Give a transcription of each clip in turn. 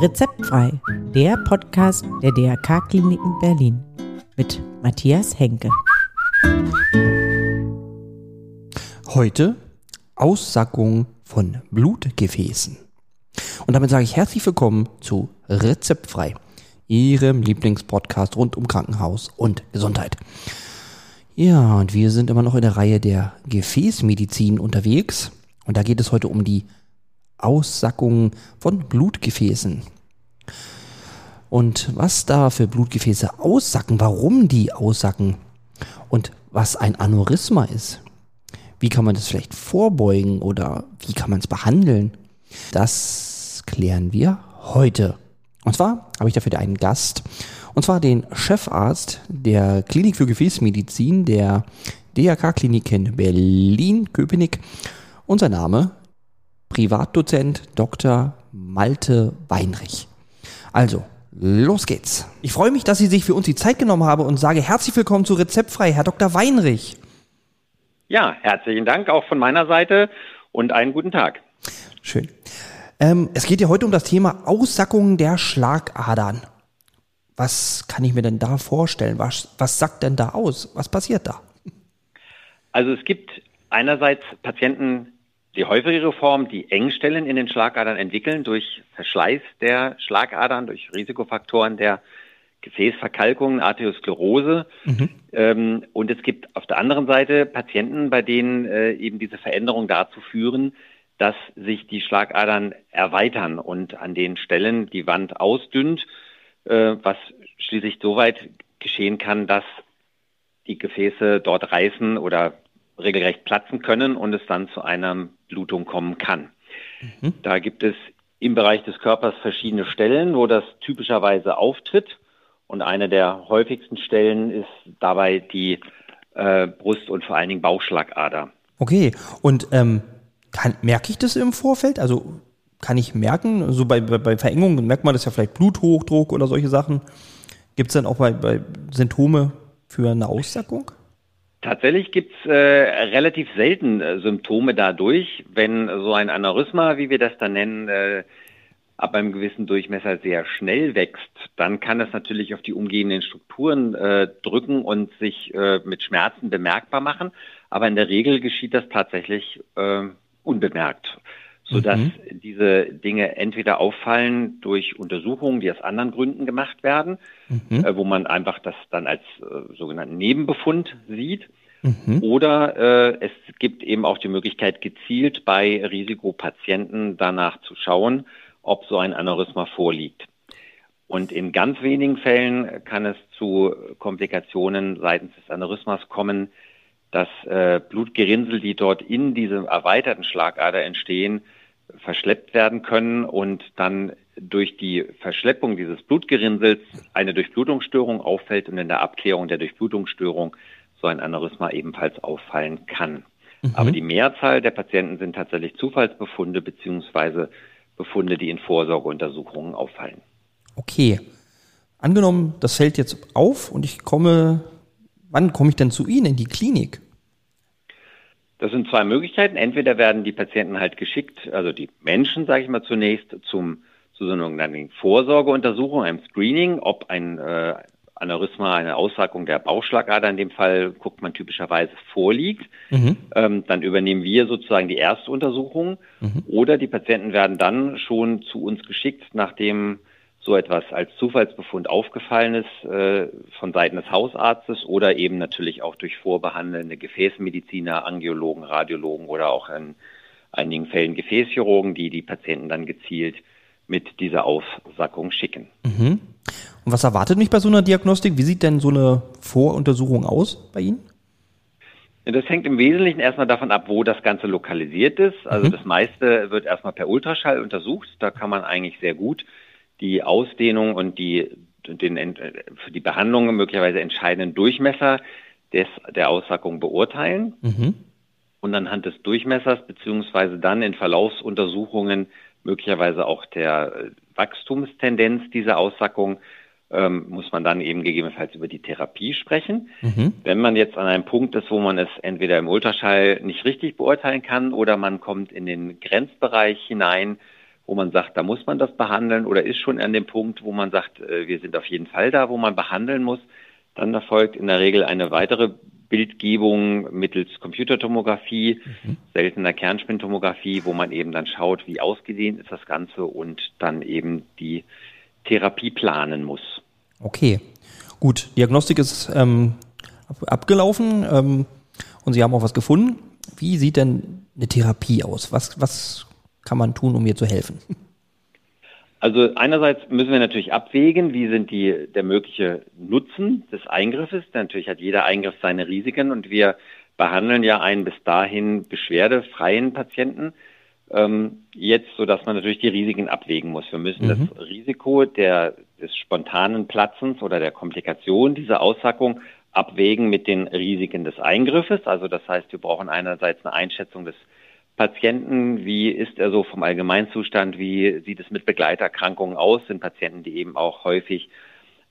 Rezeptfrei, der Podcast der DRK-Kliniken Berlin mit Matthias Henke. Heute Aussackung von Blutgefäßen. Und damit sage ich herzlich willkommen zu Rezeptfrei, Ihrem Lieblingspodcast rund um Krankenhaus und Gesundheit. Ja, und wir sind immer noch in der Reihe der Gefäßmedizin unterwegs. Und da geht es heute um die Aussackung von Blutgefäßen. Und was da für Blutgefäße aussacken, warum die aussacken und was ein Aneurysma ist. Wie kann man das vielleicht vorbeugen oder wie kann man es behandeln? Das klären wir heute. Und zwar habe ich dafür einen Gast, und zwar den Chefarzt der Klinik für Gefäßmedizin der DRK-Klinik Berlin-Köpenick. Unser Name Privatdozent Dr. Malte Weinrich. Also, los geht's. Ich freue mich, dass Sie sich für uns die Zeit genommen haben und sage herzlich willkommen zu Rezeptfrei, Herr Dr. Weinrich. Ja, herzlichen Dank auch von meiner Seite und einen guten Tag. Schön. Ähm, es geht ja heute um das Thema Aussackung der Schlagadern. Was kann ich mir denn da vorstellen? Was, was sagt denn da aus? Was passiert da? Also es gibt einerseits Patienten, die häufigere Form, die Engstellen in den Schlagadern entwickeln durch Verschleiß der Schlagadern, durch Risikofaktoren der Gefäßverkalkung, Arteriosklerose. Mhm. Ähm, und es gibt auf der anderen Seite Patienten, bei denen äh, eben diese Veränderungen dazu führen, dass sich die Schlagadern erweitern und an den Stellen die Wand ausdünnt, äh, was schließlich so weit geschehen kann, dass die Gefäße dort reißen oder regelrecht platzen können und es dann zu einer Blutung kommen kann. Mhm. Da gibt es im Bereich des Körpers verschiedene Stellen, wo das typischerweise auftritt. Und eine der häufigsten Stellen ist dabei die äh, Brust- und vor allen Dingen Bauchschlagader. Okay, und ähm, kann, merke ich das im Vorfeld? Also kann ich merken, so bei, bei, bei Verengungen merkt man das ja vielleicht Bluthochdruck oder solche Sachen. Gibt es dann auch bei, bei Symptome für eine Aussackung? Tatsächlich gibt's äh, relativ selten äh, Symptome dadurch, wenn so ein Aneurysma, wie wir das dann nennen, äh, ab einem gewissen Durchmesser sehr schnell wächst, dann kann es natürlich auf die umgehenden Strukturen äh, drücken und sich äh, mit Schmerzen bemerkbar machen. Aber in der Regel geschieht das tatsächlich äh, unbemerkt, sodass mhm. diese Dinge entweder auffallen durch Untersuchungen, die aus anderen Gründen gemacht werden, mhm. äh, wo man einfach das dann als äh, sogenannten Nebenbefund sieht. Mhm. Oder äh, es gibt eben auch die Möglichkeit, gezielt bei Risikopatienten danach zu schauen, ob so ein Aneurysma vorliegt. Und in ganz wenigen Fällen kann es zu Komplikationen seitens des Aneurysmas kommen, dass äh, Blutgerinnsel, die dort in diesem erweiterten Schlagader entstehen, verschleppt werden können und dann durch die Verschleppung dieses Blutgerinnsels eine Durchblutungsstörung auffällt und in der Abklärung der Durchblutungsstörung so ein Aneurysma ebenfalls auffallen kann. Mhm. Aber die Mehrzahl der Patienten sind tatsächlich Zufallsbefunde beziehungsweise Befunde, die in Vorsorgeuntersuchungen auffallen. Okay. Angenommen, das fällt jetzt auf und ich komme, wann komme ich denn zu Ihnen in die Klinik? Das sind zwei Möglichkeiten. Entweder werden die Patienten halt geschickt, also die Menschen, sage ich mal zunächst, zum zu so einer sogenannten Vorsorgeuntersuchung, einem Screening, ob ein äh, Aneurysma, eine Aussackung der Bauchschlagader in dem Fall, guckt man typischerweise vorliegt. Mhm. Ähm, dann übernehmen wir sozusagen die erste Untersuchung. Mhm. Oder die Patienten werden dann schon zu uns geschickt, nachdem so etwas als Zufallsbefund aufgefallen ist äh, von Seiten des Hausarztes oder eben natürlich auch durch vorbehandelnde Gefäßmediziner, Angiologen, Radiologen oder auch in einigen Fällen Gefäßchirurgen, die die Patienten dann gezielt mit dieser Aussackung schicken. Mhm. Und was erwartet mich bei so einer Diagnostik? Wie sieht denn so eine Voruntersuchung aus bei Ihnen? Das hängt im Wesentlichen erstmal davon ab, wo das Ganze lokalisiert ist. Also mhm. das meiste wird erstmal per Ultraschall untersucht. Da kann man eigentlich sehr gut die Ausdehnung und die, den, für die Behandlung möglicherweise entscheidenden Durchmesser des, der Aussackung beurteilen. Mhm. Und anhand des Durchmessers beziehungsweise dann in Verlaufsuntersuchungen möglicherweise auch der äh, Wachstumstendenz dieser Aussackung ähm, muss man dann eben gegebenenfalls über die Therapie sprechen. Mhm. Wenn man jetzt an einem Punkt ist, wo man es entweder im Ultraschall nicht richtig beurteilen kann oder man kommt in den Grenzbereich hinein, wo man sagt, da muss man das behandeln oder ist schon an dem Punkt, wo man sagt, äh, wir sind auf jeden Fall da, wo man behandeln muss, dann erfolgt in der Regel eine weitere Bildgebung mittels Computertomographie, mhm. seltener Kernspintomographie, wo man eben dann schaut, wie ausgedehnt ist das Ganze und dann eben die Therapie planen muss. Okay, gut. Diagnostik ist ähm, abgelaufen ähm, und Sie haben auch was gefunden. Wie sieht denn eine Therapie aus? Was, was kann man tun, um mir zu helfen? Also einerseits müssen wir natürlich abwägen, wie sind die, der mögliche Nutzen des Eingriffes. Natürlich hat jeder Eingriff seine Risiken und wir behandeln ja einen bis dahin beschwerdefreien Patienten ähm, jetzt, so dass man natürlich die Risiken abwägen muss. Wir müssen mhm. das Risiko der, des spontanen Platzens oder der Komplikation dieser Aussackung abwägen mit den Risiken des Eingriffes. Also das heißt, wir brauchen einerseits eine Einschätzung des Patienten, wie ist er so vom Allgemeinzustand, wie sieht es mit Begleiterkrankungen aus, sind Patienten, die eben auch häufig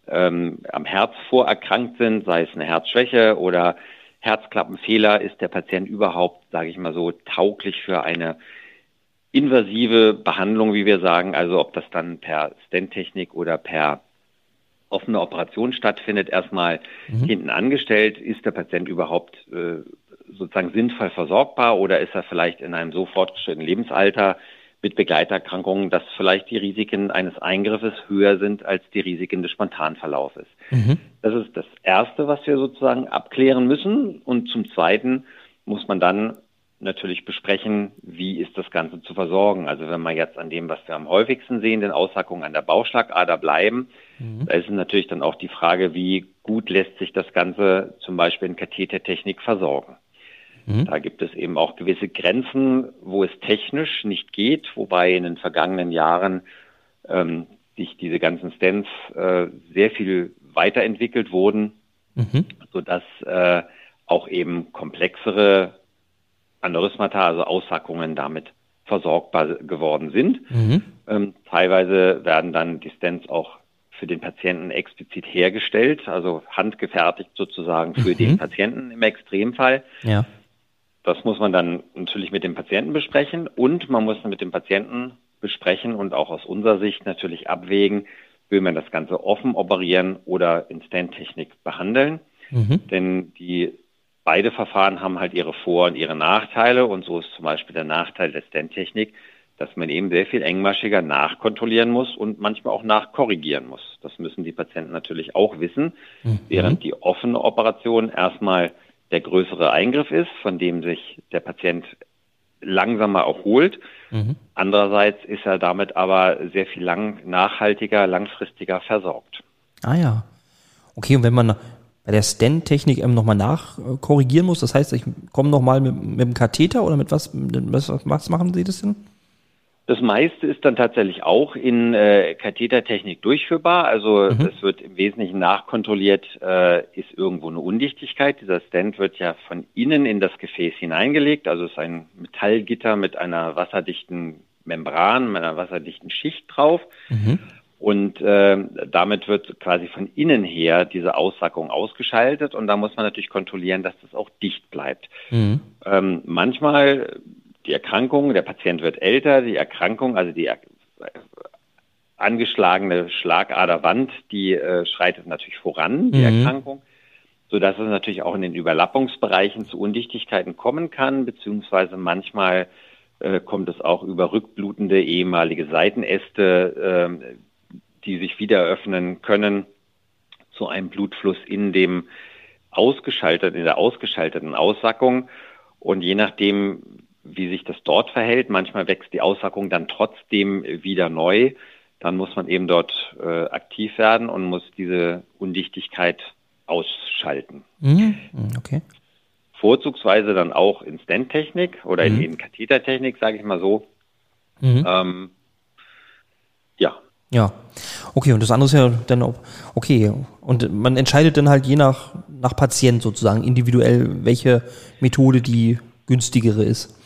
ähm, am Herz vorerkrankt sind, sei es eine Herzschwäche oder Herzklappenfehler, ist der Patient überhaupt, sage ich mal so, tauglich für eine invasive Behandlung, wie wir sagen, also ob das dann per Stent-Technik oder per offene Operation stattfindet, erstmal mhm. hinten angestellt, ist der Patient überhaupt äh, sozusagen sinnvoll versorgbar oder ist er vielleicht in einem so fortgeschrittenen Lebensalter mit Begleiterkrankungen, dass vielleicht die Risiken eines Eingriffes höher sind als die Risiken des Spontanverlaufes. Mhm. Das ist das Erste, was wir sozusagen abklären müssen. Und zum Zweiten muss man dann natürlich besprechen, wie ist das Ganze zu versorgen. Also wenn wir jetzt an dem, was wir am häufigsten sehen, den Aussackungen an der Bauchschlagader bleiben, mhm. da ist natürlich dann auch die Frage, wie gut lässt sich das Ganze zum Beispiel in Kathetertechnik versorgen. Mhm. Da gibt es eben auch gewisse Grenzen, wo es technisch nicht geht, wobei in den vergangenen Jahren ähm, sich diese ganzen Stents äh, sehr viel weiterentwickelt wurden, mhm. sodass äh, auch eben komplexere Aneurysmata, also Aussackungen damit versorgbar geworden sind. Mhm. Ähm, teilweise werden dann die Stents auch für den Patienten explizit hergestellt, also handgefertigt sozusagen für mhm. den Patienten im Extremfall. Ja. Das muss man dann natürlich mit dem Patienten besprechen und man muss mit dem Patienten besprechen und auch aus unserer Sicht natürlich abwägen, will man das Ganze offen operieren oder in Stent-Technik behandeln. Mhm. Denn die beide Verfahren haben halt ihre Vor- und ihre Nachteile und so ist zum Beispiel der Nachteil der Stent-Technik, dass man eben sehr viel engmaschiger nachkontrollieren muss und manchmal auch nachkorrigieren muss. Das müssen die Patienten natürlich auch wissen, mhm. während die offene Operation erstmal der größere Eingriff ist, von dem sich der Patient langsamer erholt. Mhm. Andererseits ist er damit aber sehr viel lang, nachhaltiger, langfristiger versorgt. Ah ja. Okay, und wenn man bei der Stent-Technik ähm, nochmal nachkorrigieren muss, das heißt, ich komme nochmal mit, mit dem Katheter oder mit was, was, was machen Sie das denn? Das meiste ist dann tatsächlich auch in äh, Kathetertechnik durchführbar. Also mhm. es wird im Wesentlichen nachkontrolliert, äh, ist irgendwo eine Undichtigkeit. Dieser Stent wird ja von innen in das Gefäß hineingelegt. Also es ist ein Metallgitter mit einer wasserdichten Membran, mit einer wasserdichten Schicht drauf. Mhm. Und äh, damit wird quasi von innen her diese Aussackung ausgeschaltet und da muss man natürlich kontrollieren, dass das auch dicht bleibt. Mhm. Ähm, manchmal die Erkrankung, der Patient wird älter, die Erkrankung, also die angeschlagene Schlagaderwand, die äh, schreitet natürlich voran, die mhm. Erkrankung, so dass es natürlich auch in den Überlappungsbereichen zu Undichtigkeiten kommen kann, beziehungsweise manchmal äh, kommt es auch über rückblutende ehemalige Seitenäste, äh, die sich wieder öffnen können, zu einem Blutfluss in dem ausgeschalteten, in der ausgeschalteten Aussackung. Und je nachdem, wie sich das dort verhält. Manchmal wächst die Aussackung dann trotzdem wieder neu. Dann muss man eben dort äh, aktiv werden und muss diese Undichtigkeit ausschalten. Mhm. Okay. Vorzugsweise dann auch in Stent-Technik oder mhm. in, in Kathetertechnik, sage ich mal so. Mhm. Ähm, ja. Ja, okay, und das andere ist ja dann, okay, und man entscheidet dann halt je nach, nach Patient sozusagen individuell, welche Methode die günstigere ist.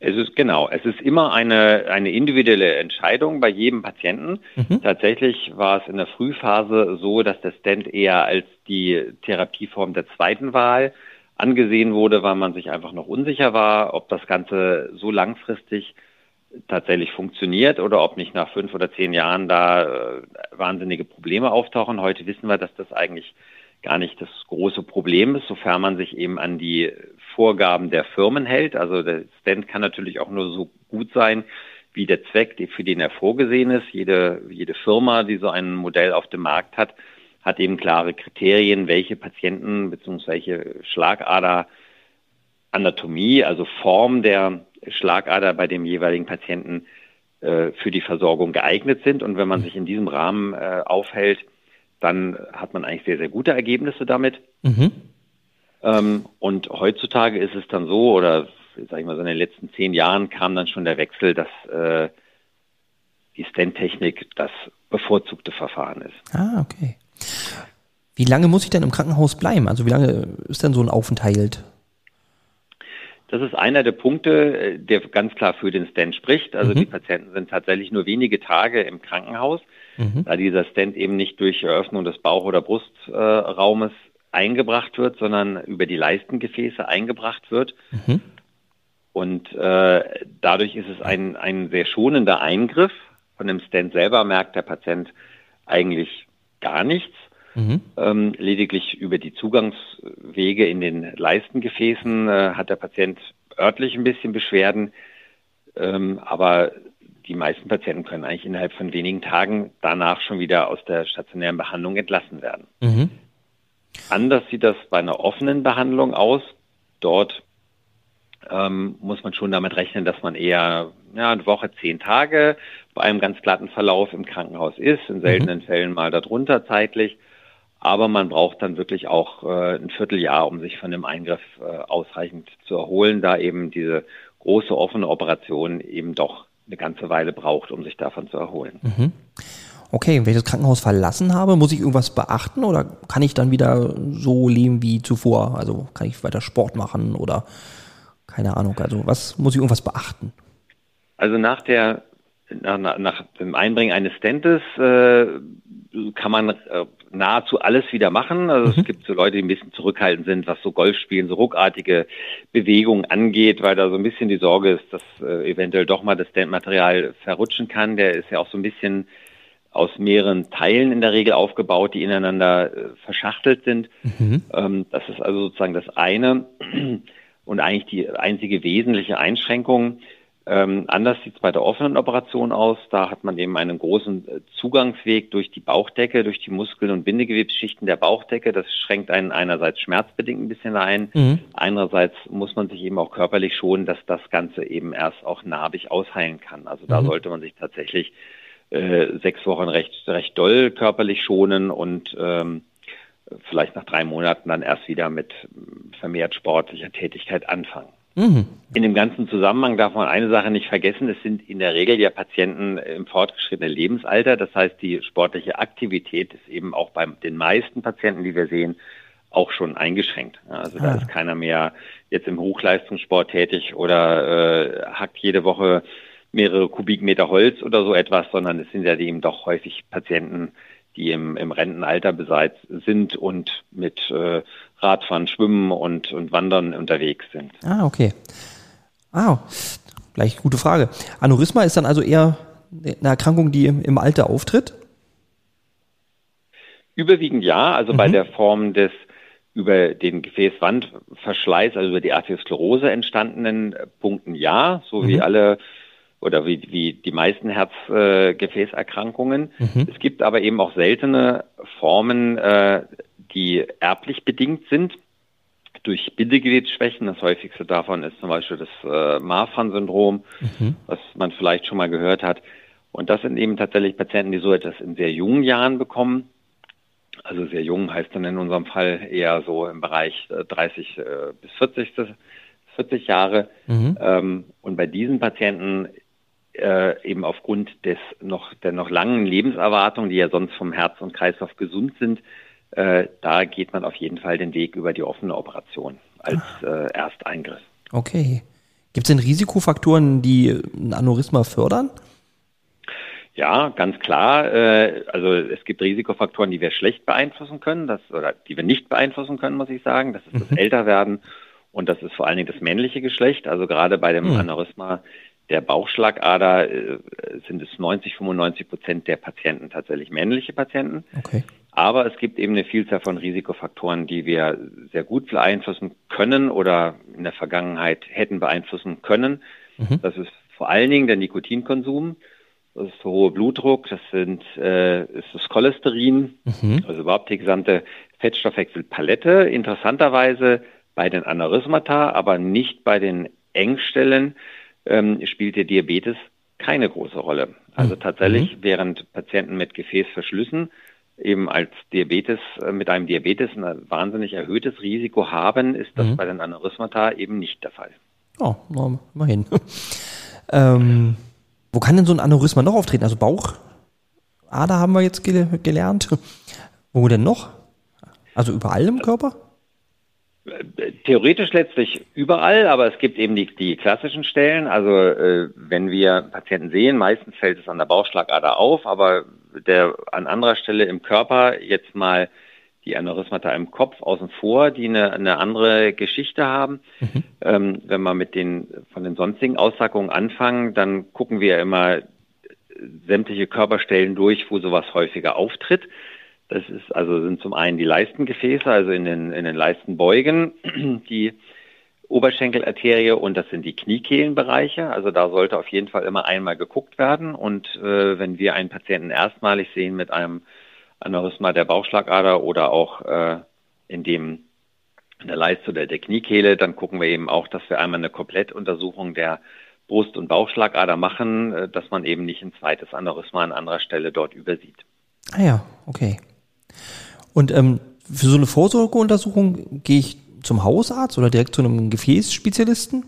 Es ist genau, es ist immer eine, eine individuelle Entscheidung bei jedem Patienten. Mhm. Tatsächlich war es in der Frühphase so, dass der Stent eher als die Therapieform der zweiten Wahl angesehen wurde, weil man sich einfach noch unsicher war, ob das Ganze so langfristig tatsächlich funktioniert oder ob nicht nach fünf oder zehn Jahren da äh, wahnsinnige Probleme auftauchen. Heute wissen wir, dass das eigentlich gar nicht das große Problem ist, sofern man sich eben an die Vorgaben der Firmen hält. Also der Stand kann natürlich auch nur so gut sein, wie der Zweck, für den er vorgesehen ist. Jede, jede Firma, die so ein Modell auf dem Markt hat, hat eben klare Kriterien, welche Patienten bzw. welche Schlagader Anatomie, also Form der Schlagader bei dem jeweiligen Patienten äh, für die Versorgung geeignet sind. Und wenn man sich in diesem Rahmen äh, aufhält, dann hat man eigentlich sehr, sehr gute Ergebnisse damit. Mhm. Ähm, und heutzutage ist es dann so, oder sag ich mal so in den letzten zehn Jahren kam dann schon der Wechsel, dass äh, die Stent-Technik das bevorzugte Verfahren ist. Ah, okay. Wie lange muss ich denn im Krankenhaus bleiben? Also wie lange ist denn so ein Aufenthalt? Das ist einer der Punkte, äh, der ganz klar für den Stent spricht. Also mhm. die Patienten sind tatsächlich nur wenige Tage im Krankenhaus, mhm. da dieser Stent eben nicht durch Eröffnung des Bauch- oder Brustraumes eingebracht wird, sondern über die Leistengefäße eingebracht wird. Mhm. Und äh, dadurch ist es ein, ein sehr schonender Eingriff. Von dem Stent selber merkt der Patient eigentlich gar nichts. Mhm. Ähm, lediglich über die Zugangswege in den Leistengefäßen äh, hat der Patient örtlich ein bisschen Beschwerden. Ähm, aber die meisten Patienten können eigentlich innerhalb von wenigen Tagen danach schon wieder aus der stationären Behandlung entlassen werden. Mhm. Anders sieht das bei einer offenen Behandlung aus. Dort ähm, muss man schon damit rechnen, dass man eher ja, eine Woche, zehn Tage bei einem ganz glatten Verlauf im Krankenhaus ist, in seltenen mhm. Fällen mal darunter zeitlich. Aber man braucht dann wirklich auch äh, ein Vierteljahr, um sich von dem Eingriff äh, ausreichend zu erholen, da eben diese große offene Operation eben doch eine ganze Weile braucht, um sich davon zu erholen. Mhm okay, wenn ich das Krankenhaus verlassen habe, muss ich irgendwas beachten oder kann ich dann wieder so leben wie zuvor? Also kann ich weiter Sport machen oder keine Ahnung. Also was muss ich irgendwas beachten? Also nach der nach, nach dem Einbringen eines Stentes äh, kann man äh, nahezu alles wieder machen. Also mhm. es gibt so Leute, die ein bisschen zurückhaltend sind, was so Golfspielen, so ruckartige Bewegungen angeht, weil da so ein bisschen die Sorge ist, dass äh, eventuell doch mal das Stentmaterial verrutschen kann. Der ist ja auch so ein bisschen aus mehreren Teilen in der Regel aufgebaut, die ineinander äh, verschachtelt sind. Mhm. Ähm, das ist also sozusagen das eine und eigentlich die einzige wesentliche Einschränkung. Ähm, anders sieht es bei der offenen Operation aus. Da hat man eben einen großen äh, Zugangsweg durch die Bauchdecke, durch die Muskeln- und Bindegewebsschichten der Bauchdecke. Das schränkt einen einerseits schmerzbedingt ein bisschen ein. Mhm. Andererseits muss man sich eben auch körperlich schonen, dass das Ganze eben erst auch narbig ausheilen kann. Also da mhm. sollte man sich tatsächlich äh, sechs Wochen recht, recht doll körperlich schonen und ähm, vielleicht nach drei Monaten dann erst wieder mit vermehrt sportlicher Tätigkeit anfangen. Mhm. In dem ganzen Zusammenhang darf man eine Sache nicht vergessen. Es sind in der Regel ja Patienten im fortgeschrittenen Lebensalter. Das heißt, die sportliche Aktivität ist eben auch bei den meisten Patienten, die wir sehen, auch schon eingeschränkt. Also da ah. ist keiner mehr jetzt im Hochleistungssport tätig oder äh, hackt jede Woche mehrere Kubikmeter Holz oder so etwas, sondern es sind ja eben doch häufig Patienten, die im, im Rentenalter beseit sind und mit äh, Radfahren, Schwimmen und, und Wandern unterwegs sind. Ah, okay. Ah, gleich gute Frage. Aneurysma ist dann also eher eine Erkrankung, die im, im Alter auftritt? Überwiegend ja, also mhm. bei der Form des über den Gefäßwandverschleiß, also über die Arteriosklerose entstandenen Punkten ja, so mhm. wie alle oder wie, wie die meisten Herzgefäßerkrankungen. Äh, mhm. Es gibt aber eben auch seltene Formen, äh, die erblich bedingt sind durch Bindegewebsschwächen. Das häufigste davon ist zum Beispiel das äh, Marfan-Syndrom, mhm. was man vielleicht schon mal gehört hat. Und das sind eben tatsächlich Patienten, die so etwas in sehr jungen Jahren bekommen. Also sehr jung heißt dann in unserem Fall eher so im Bereich 30 äh, äh, bis 40, 40 Jahre. Mhm. Ähm, und bei diesen Patienten äh, eben aufgrund des noch, der noch langen Lebenserwartung, die ja sonst vom Herz und Kreislauf gesund sind, äh, da geht man auf jeden Fall den Weg über die offene Operation als ah. äh, Ersteingriff. Okay. Gibt es denn Risikofaktoren, die ein Aneurysma fördern? Ja, ganz klar. Äh, also es gibt Risikofaktoren, die wir schlecht beeinflussen können, das, oder die wir nicht beeinflussen können, muss ich sagen. Das ist mhm. das Älterwerden und das ist vor allen Dingen das männliche Geschlecht. Also gerade bei dem mhm. Aneurysma der Bauchschlagader äh, sind es 90, 95 Prozent der Patienten tatsächlich männliche Patienten. Okay. Aber es gibt eben eine Vielzahl von Risikofaktoren, die wir sehr gut beeinflussen können oder in der Vergangenheit hätten beeinflussen können. Mhm. Das ist vor allen Dingen der Nikotinkonsum. Das ist der hohe Blutdruck, das sind, äh, ist das Cholesterin, mhm. also überhaupt die gesamte Fettstoffwechselpalette. Interessanterweise bei den Aneurysmata, aber nicht bei den Engstellen, ähm, spielt der Diabetes keine große Rolle. Also mhm. tatsächlich, mhm. während Patienten mit Gefäßverschlüssen eben als Diabetes, äh, mit einem Diabetes ein wahnsinnig erhöhtes Risiko haben, ist das mhm. bei den Aneurysmata eben nicht der Fall. Oh, immerhin. ähm, wo kann denn so ein Aneurysma noch auftreten? Also Bauchader haben wir jetzt gel gelernt. Wo denn noch? Also überall im Körper? Theoretisch letztlich überall, aber es gibt eben die, die klassischen Stellen. Also äh, wenn wir Patienten sehen, meistens fällt es an der Bauchschlagader auf, aber der an anderer Stelle im Körper jetzt mal die Aneurysmata im Kopf außen vor, die eine, eine andere Geschichte haben. Mhm. Ähm, wenn wir mit den von den sonstigen Aussackungen anfangen, dann gucken wir immer sämtliche Körperstellen durch, wo sowas häufiger auftritt. Das ist also sind zum einen die Leistengefäße, also in den in den Leistenbeugen, die Oberschenkelarterie und das sind die Kniekehlenbereiche. Also da sollte auf jeden Fall immer einmal geguckt werden. Und äh, wenn wir einen Patienten erstmalig sehen mit einem Aneurysma der Bauchschlagader oder auch äh, in dem in der Leiste oder der Kniekehle, dann gucken wir eben auch, dass wir einmal eine Komplettuntersuchung der Brust- und Bauchschlagader machen, äh, dass man eben nicht ein zweites Aneurysma an anderer Stelle dort übersieht. Ah ja, okay. Und ähm, für so eine Vorsorgeuntersuchung gehe ich zum Hausarzt oder direkt zu einem Gefäßspezialisten?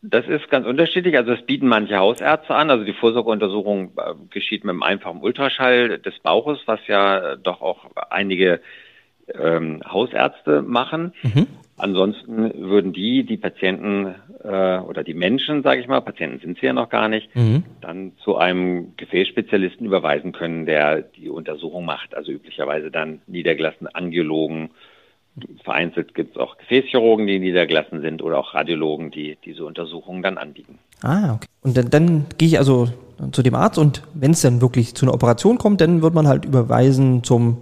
Das ist ganz unterschiedlich. Also es bieten manche Hausärzte an. Also die Vorsorgeuntersuchung äh, geschieht mit einem einfachen Ultraschall des Bauches, was ja doch auch einige ähm, Hausärzte machen. Mhm. Ansonsten würden die die Patienten äh, oder die Menschen, sage ich mal, Patienten sind sie ja noch gar nicht, mhm. dann zu einem Gefäßspezialisten überweisen können, der die Untersuchung macht. Also üblicherweise dann niedergelassene Angiologen Vereinzelt gibt es auch Gefäßchirurgen, die niedergelassen sind oder auch Radiologen, die diese Untersuchungen dann anbieten. Ah, okay. Und dann, dann gehe ich also zu dem Arzt und wenn es dann wirklich zu einer Operation kommt, dann wird man halt überweisen zum,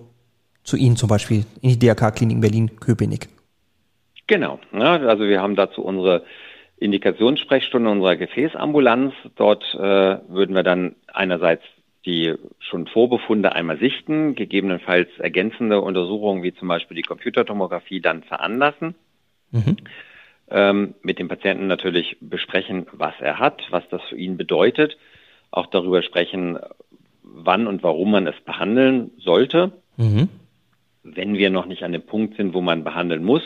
zu Ihnen zum Beispiel in die DRK-Klinik Berlin-Köpenick. Genau. Ja, also wir haben dazu unsere Indikationssprechstunde unserer Gefäßambulanz. Dort äh, würden wir dann einerseits die schon Vorbefunde einmal sichten, gegebenenfalls ergänzende Untersuchungen wie zum Beispiel die Computertomographie dann veranlassen. Mhm. Ähm, mit dem Patienten natürlich besprechen, was er hat, was das für ihn bedeutet, auch darüber sprechen, wann und warum man es behandeln sollte. Mhm. Wenn wir noch nicht an dem Punkt sind, wo man behandeln muss,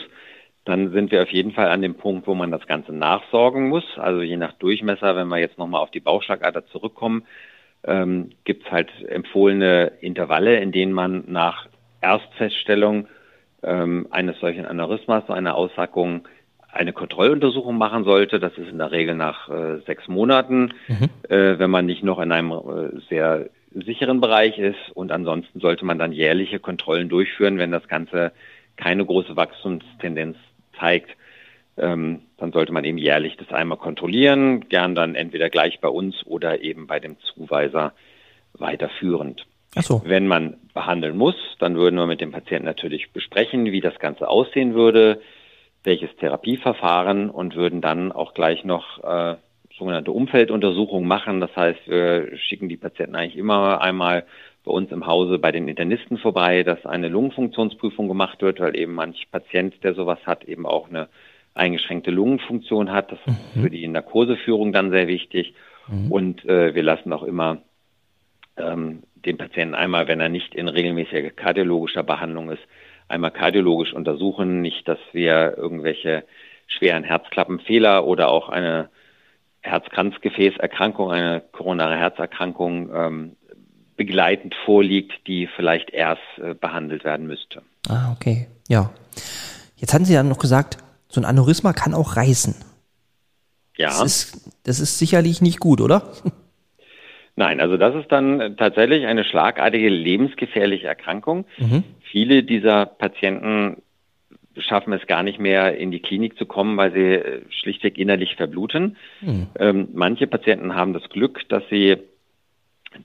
dann sind wir auf jeden Fall an dem Punkt, wo man das Ganze nachsorgen muss. Also je nach Durchmesser, wenn wir jetzt nochmal auf die Bauchschlagader zurückkommen, ähm, gibt es halt empfohlene Intervalle, in denen man nach Erstfeststellung ähm, eines solchen Aneurysmas, so einer Aussackung, eine Kontrolluntersuchung machen sollte. Das ist in der Regel nach äh, sechs Monaten, mhm. äh, wenn man nicht noch in einem äh, sehr sicheren Bereich ist. Und ansonsten sollte man dann jährliche Kontrollen durchführen, wenn das Ganze keine große Wachstumstendenz zeigt ähm, dann sollte man eben jährlich das einmal kontrollieren, gern dann entweder gleich bei uns oder eben bei dem Zuweiser weiterführend. Ach so. Wenn man behandeln muss, dann würden wir mit dem Patienten natürlich besprechen, wie das Ganze aussehen würde, welches Therapieverfahren und würden dann auch gleich noch äh, sogenannte Umfelduntersuchungen machen. Das heißt, wir schicken die Patienten eigentlich immer einmal bei uns im Hause bei den Internisten vorbei, dass eine Lungenfunktionsprüfung gemacht wird, weil eben manch Patient, der sowas hat, eben auch eine eingeschränkte Lungenfunktion hat. Das ist mhm. für die Narkoseführung dann sehr wichtig. Mhm. Und äh, wir lassen auch immer ähm, den Patienten einmal, wenn er nicht in regelmäßiger kardiologischer Behandlung ist, einmal kardiologisch untersuchen. Nicht, dass wir irgendwelche schweren Herzklappenfehler oder auch eine Herzkranzgefäßerkrankung, eine koronare Herzerkrankung ähm, begleitend vorliegt, die vielleicht erst äh, behandelt werden müsste. Ah, okay. Ja. Jetzt hatten Sie ja noch gesagt, so ein Aneurysma kann auch reißen. Ja. Das ist, das ist sicherlich nicht gut, oder? Nein, also das ist dann tatsächlich eine schlagartige, lebensgefährliche Erkrankung. Mhm. Viele dieser Patienten schaffen es gar nicht mehr in die Klinik zu kommen, weil sie äh, schlichtweg innerlich verbluten. Mhm. Ähm, manche Patienten haben das Glück, dass sie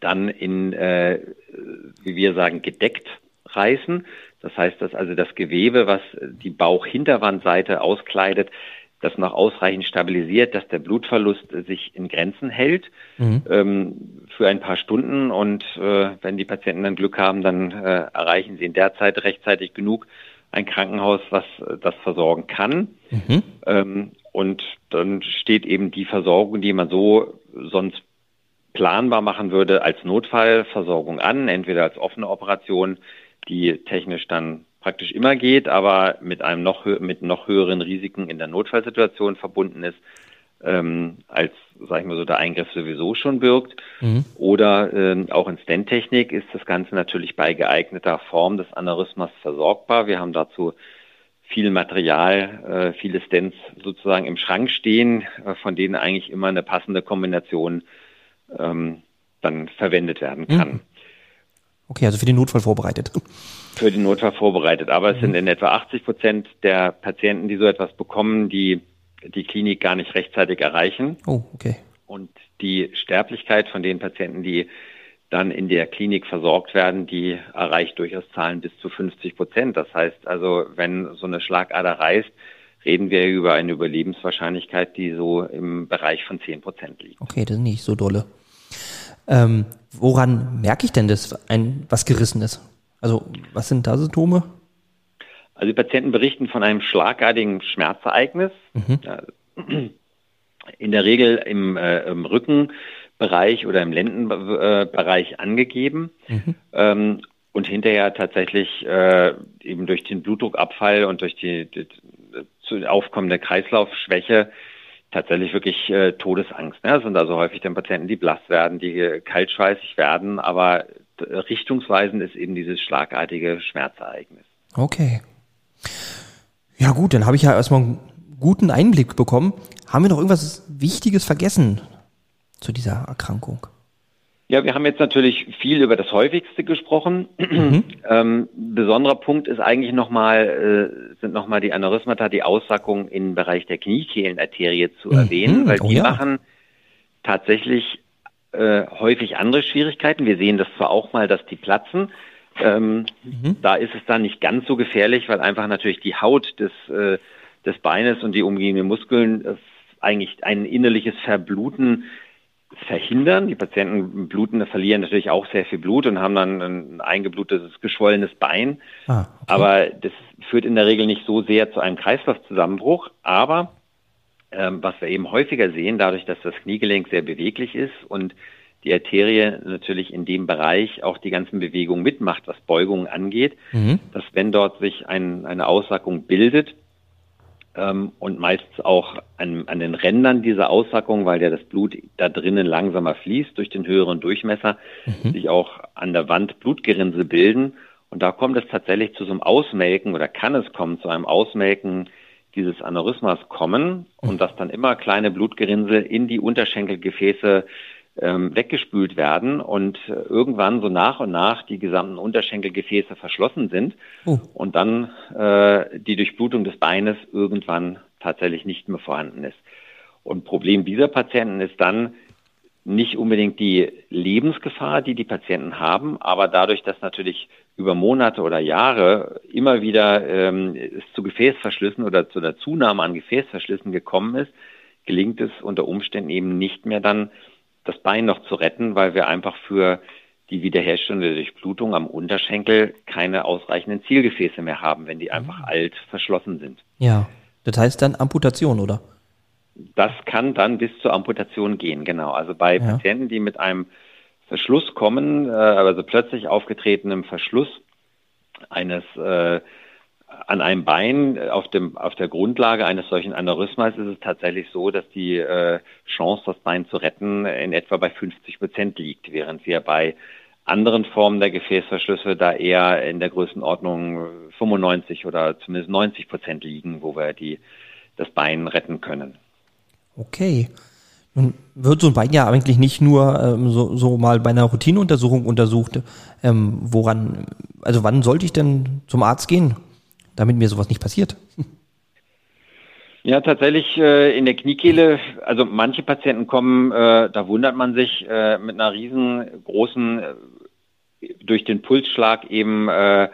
dann in, äh, wie wir sagen, gedeckt reißen. Das heißt, dass also das Gewebe, was die Bauchhinterwandseite auskleidet, das noch ausreichend stabilisiert, dass der Blutverlust sich in Grenzen hält mhm. ähm, für ein paar Stunden. Und äh, wenn die Patienten dann Glück haben, dann äh, erreichen sie in der Zeit rechtzeitig genug ein Krankenhaus, was das versorgen kann. Mhm. Ähm, und dann steht eben die Versorgung, die man so sonst planbar machen würde, als Notfallversorgung an, entweder als offene Operation, die technisch dann praktisch immer geht, aber mit einem noch mit noch höheren Risiken in der Notfallsituation verbunden ist, ähm, als sag ich mal so der Eingriff sowieso schon birgt. Mhm. Oder ähm, auch in Stent-Technik ist das Ganze natürlich bei geeigneter Form des Aneurysmas versorgbar. Wir haben dazu viel Material, äh, viele Stents sozusagen im Schrank stehen, äh, von denen eigentlich immer eine passende Kombination ähm, dann verwendet werden kann. Mhm. Okay, also für den Notfall vorbereitet. Für den Notfall vorbereitet. Aber es sind mhm. in etwa 80 Prozent der Patienten, die so etwas bekommen, die die Klinik gar nicht rechtzeitig erreichen. Oh, okay. Und die Sterblichkeit von den Patienten, die dann in der Klinik versorgt werden, die erreicht durchaus Zahlen bis zu 50 Prozent. Das heißt also, wenn so eine Schlagader reißt, reden wir über eine Überlebenswahrscheinlichkeit, die so im Bereich von 10 Prozent liegt. Okay, das ist nicht so dolle. Ähm, woran merke ich denn, dass ein, was gerissen ist? Also, was sind da Symptome? Also, die Patienten berichten von einem schlagartigen Schmerzereignis. Mhm. In der Regel im, äh, im Rückenbereich oder im Lendenbereich angegeben. Mhm. Ähm, und hinterher tatsächlich äh, eben durch den Blutdruckabfall und durch die, die, die aufkommende Kreislaufschwäche tatsächlich wirklich äh, Todesangst. Ne? Das sind also häufig dann Patienten, die blass werden, die kaltschweißig werden, aber richtungsweisend ist eben dieses schlagartige Schmerzereignis. Okay. Ja gut, dann habe ich ja erstmal einen guten Einblick bekommen. Haben wir noch irgendwas Wichtiges vergessen zu dieser Erkrankung? Ja, wir haben jetzt natürlich viel über das Häufigste gesprochen. Mhm. Ähm, besonderer Punkt ist eigentlich nochmal, äh, sind nochmal die Aneurysmata, die Aussackung im Bereich der Kniekehlenarterie zu mhm. erwähnen, weil oh, die ja. machen tatsächlich äh, häufig andere Schwierigkeiten. Wir sehen das zwar auch mal, dass die platzen. Ähm, mhm. Da ist es dann nicht ganz so gefährlich, weil einfach natürlich die Haut des, äh, des Beines und die umgehenden Muskeln äh, eigentlich ein innerliches Verbluten verhindern. Die Patienten bluten, verlieren natürlich auch sehr viel Blut und haben dann ein eingeblutetes, geschwollenes Bein. Ah, okay. Aber das führt in der Regel nicht so sehr zu einem Kreislaufzusammenbruch. Aber ähm, was wir eben häufiger sehen, dadurch, dass das Kniegelenk sehr beweglich ist und die Arterie natürlich in dem Bereich auch die ganzen Bewegungen mitmacht, was Beugungen angeht, mhm. dass wenn dort sich ein, eine Aussackung bildet, ähm, und meistens auch an, an den Rändern dieser Aussackung, weil ja das Blut da drinnen langsamer fließt durch den höheren Durchmesser, mhm. sich auch an der Wand Blutgerinnsel bilden. Und da kommt es tatsächlich zu so einem Ausmelken oder kann es kommen zu einem Ausmelken dieses Aneurysmas kommen und dass dann immer kleine Blutgerinnsel in die Unterschenkelgefäße ähm, weggespült werden und äh, irgendwann so nach und nach die gesamten Unterschenkelgefäße verschlossen sind oh. und dann äh, die Durchblutung des Beines irgendwann tatsächlich nicht mehr vorhanden ist. Und Problem dieser Patienten ist dann nicht unbedingt die Lebensgefahr, die die Patienten haben, aber dadurch, dass natürlich über Monate oder Jahre immer wieder ähm, es zu Gefäßverschlüssen oder zu der Zunahme an Gefäßverschlüssen gekommen ist, gelingt es unter Umständen eben nicht mehr dann das Bein noch zu retten, weil wir einfach für die Wiederherstellung der Durchblutung am Unterschenkel keine ausreichenden Zielgefäße mehr haben, wenn die mhm. einfach alt verschlossen sind. Ja, das heißt dann Amputation, oder? Das kann dann bis zur Amputation gehen, genau. Also bei ja. Patienten, die mit einem Verschluss kommen, äh, also plötzlich aufgetretenem Verschluss eines äh, an einem Bein äh, auf, dem, auf der Grundlage eines solchen Aneurysmas ist es tatsächlich so, dass die äh, Chance, das Bein zu retten, in etwa bei 50 Prozent liegt, während wir bei anderen Formen der Gefäßverschlüsse da eher in der Größenordnung 95 oder zumindest 90 Prozent liegen, wo wir die das Bein retten können. Okay. Nun wird so ein Bein ja eigentlich nicht nur ähm, so, so mal bei einer Routineuntersuchung untersucht. Ähm, woran, also wann sollte ich denn zum Arzt gehen, damit mir sowas nicht passiert? Ja, tatsächlich äh, in der Kniekehle, also manche Patienten kommen, äh, da wundert man sich, äh, mit einer riesengroßen, äh, durch den Pulsschlag eben äh,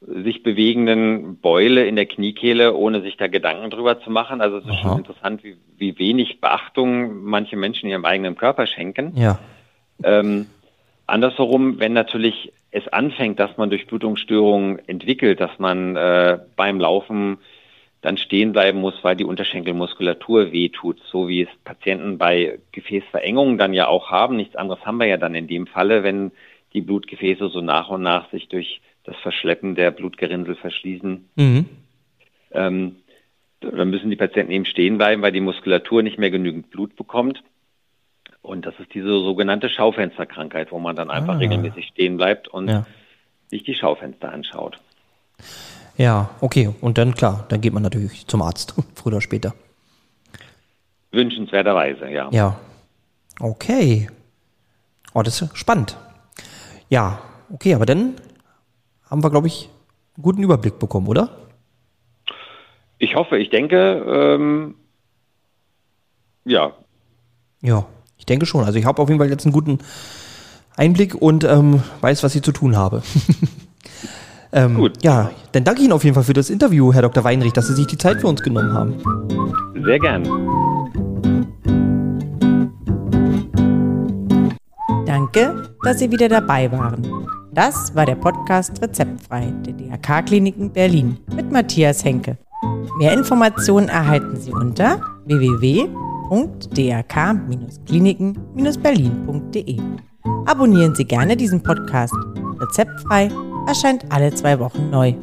sich bewegenden Beule in der Kniekehle, ohne sich da Gedanken drüber zu machen. Also es ist Aha. schon interessant, wie, wie wenig Beachtung manche Menschen ihrem eigenen Körper schenken. Ja. Ähm, andersherum, wenn natürlich es anfängt, dass man durch Blutungsstörungen entwickelt, dass man äh, beim Laufen dann stehen bleiben muss, weil die Unterschenkelmuskulatur wehtut, so wie es Patienten bei Gefäßverengungen dann ja auch haben. Nichts anderes haben wir ja dann in dem Falle, wenn die Blutgefäße so nach und nach sich durch das Verschleppen der Blutgerinnsel verschließen. Mhm. Ähm, dann müssen die Patienten eben stehen bleiben, weil die Muskulatur nicht mehr genügend Blut bekommt. Und das ist diese sogenannte Schaufensterkrankheit, wo man dann einfach ah. regelmäßig stehen bleibt und ja. sich die Schaufenster anschaut. Ja, okay. Und dann, klar, dann geht man natürlich zum Arzt, früher oder später. Wünschenswerterweise, ja. Ja. Okay. Oh, das ist spannend. Ja, okay, aber dann haben wir, glaube ich, einen guten Überblick bekommen, oder? Ich hoffe, ich denke, ähm, ja. Ja, ich denke schon. Also ich habe auf jeden Fall jetzt einen guten Einblick und ähm, weiß, was ich zu tun habe. Ähm, Gut. Ja, dann danke ich Ihnen auf jeden Fall für das Interview, Herr Dr. Weinrich, dass Sie sich die Zeit für uns genommen haben. Sehr gern. Danke, dass Sie wieder dabei waren. Das war der Podcast Rezeptfrei der DRK Kliniken Berlin mit Matthias Henke. Mehr Informationen erhalten Sie unter www.drk-kliniken-berlin.de. Abonnieren Sie gerne diesen Podcast. Rezeptfrei erscheint alle zwei Wochen neu.